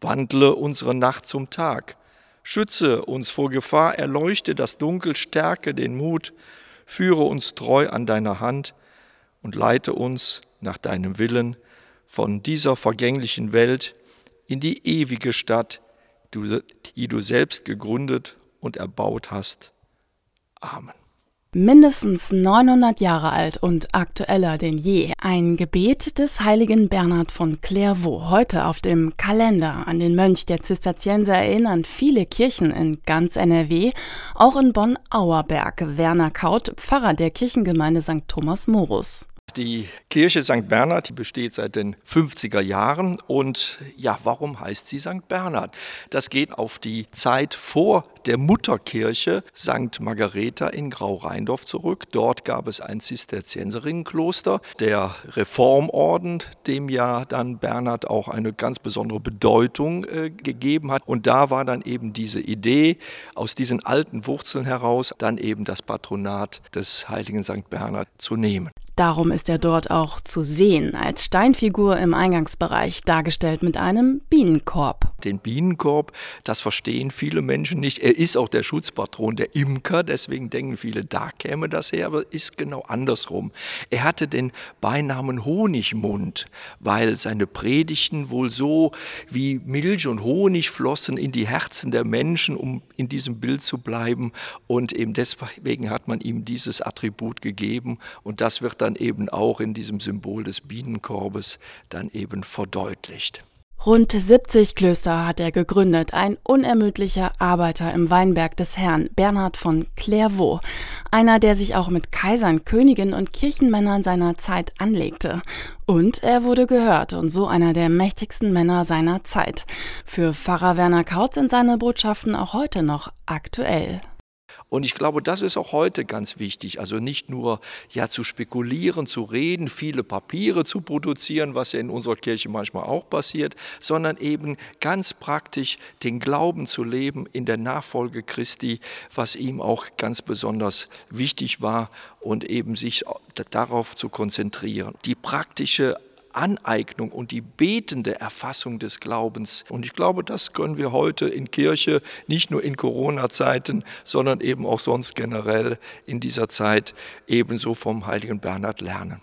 Wandle unsere Nacht zum Tag. Schütze uns vor Gefahr, erleuchte das Dunkel, stärke den Mut, führe uns treu an deiner Hand und leite uns nach deinem Willen von dieser vergänglichen Welt in die ewige Stadt, die du selbst gegründet und erbaut hast. Amen. Mindestens 900 Jahre alt und aktueller denn je. Ein Gebet des heiligen Bernhard von Clairvaux. Heute auf dem Kalender an den Mönch der Zisterzienser erinnern viele Kirchen in ganz NRW, auch in Bonn-Auerberg. Werner Kaut, Pfarrer der Kirchengemeinde St. Thomas Morus. Die Kirche St. Bernhard, die besteht seit den 50er Jahren. Und ja, warum heißt sie St. Bernhard? Das geht auf die Zeit vor der Mutterkirche St. Margareta in Grau-Rheindorf zurück. Dort gab es ein Zisterzienserinnenkloster. Der Reformorden, dem ja dann Bernhard auch eine ganz besondere Bedeutung äh, gegeben hat. Und da war dann eben diese Idee, aus diesen alten Wurzeln heraus dann eben das Patronat des heiligen St. Bernhard zu nehmen. Darum ist er dort auch zu sehen, als Steinfigur im Eingangsbereich, dargestellt mit einem Bienenkorb. Den Bienenkorb, das verstehen viele Menschen nicht. Er ist auch der Schutzpatron der Imker, deswegen denken viele, da käme das her, aber ist genau andersrum. Er hatte den Beinamen Honigmund, weil seine Predigten wohl so wie Milch und Honig flossen in die Herzen der Menschen, um in diesem Bild zu bleiben. Und eben deswegen hat man ihm dieses Attribut gegeben und das wird dann eben auch in diesem Symbol des Bienenkorbes dann eben verdeutlicht. Rund 70 Klöster hat er gegründet, ein unermüdlicher Arbeiter im Weinberg des Herrn, Bernhard von Clairvaux, einer, der sich auch mit Kaisern, Königen und Kirchenmännern seiner Zeit anlegte. Und er wurde gehört und so einer der mächtigsten Männer seiner Zeit. Für Pfarrer Werner Kautz sind seine Botschaften auch heute noch aktuell. Und ich glaube, das ist auch heute ganz wichtig. Also nicht nur ja zu spekulieren, zu reden, viele Papiere zu produzieren, was ja in unserer Kirche manchmal auch passiert, sondern eben ganz praktisch den Glauben zu leben in der Nachfolge Christi, was ihm auch ganz besonders wichtig war und eben sich darauf zu konzentrieren. Die praktische Aneignung und die betende Erfassung des Glaubens. Und ich glaube, das können wir heute in Kirche, nicht nur in Corona-Zeiten, sondern eben auch sonst generell in dieser Zeit ebenso vom heiligen Bernhard lernen.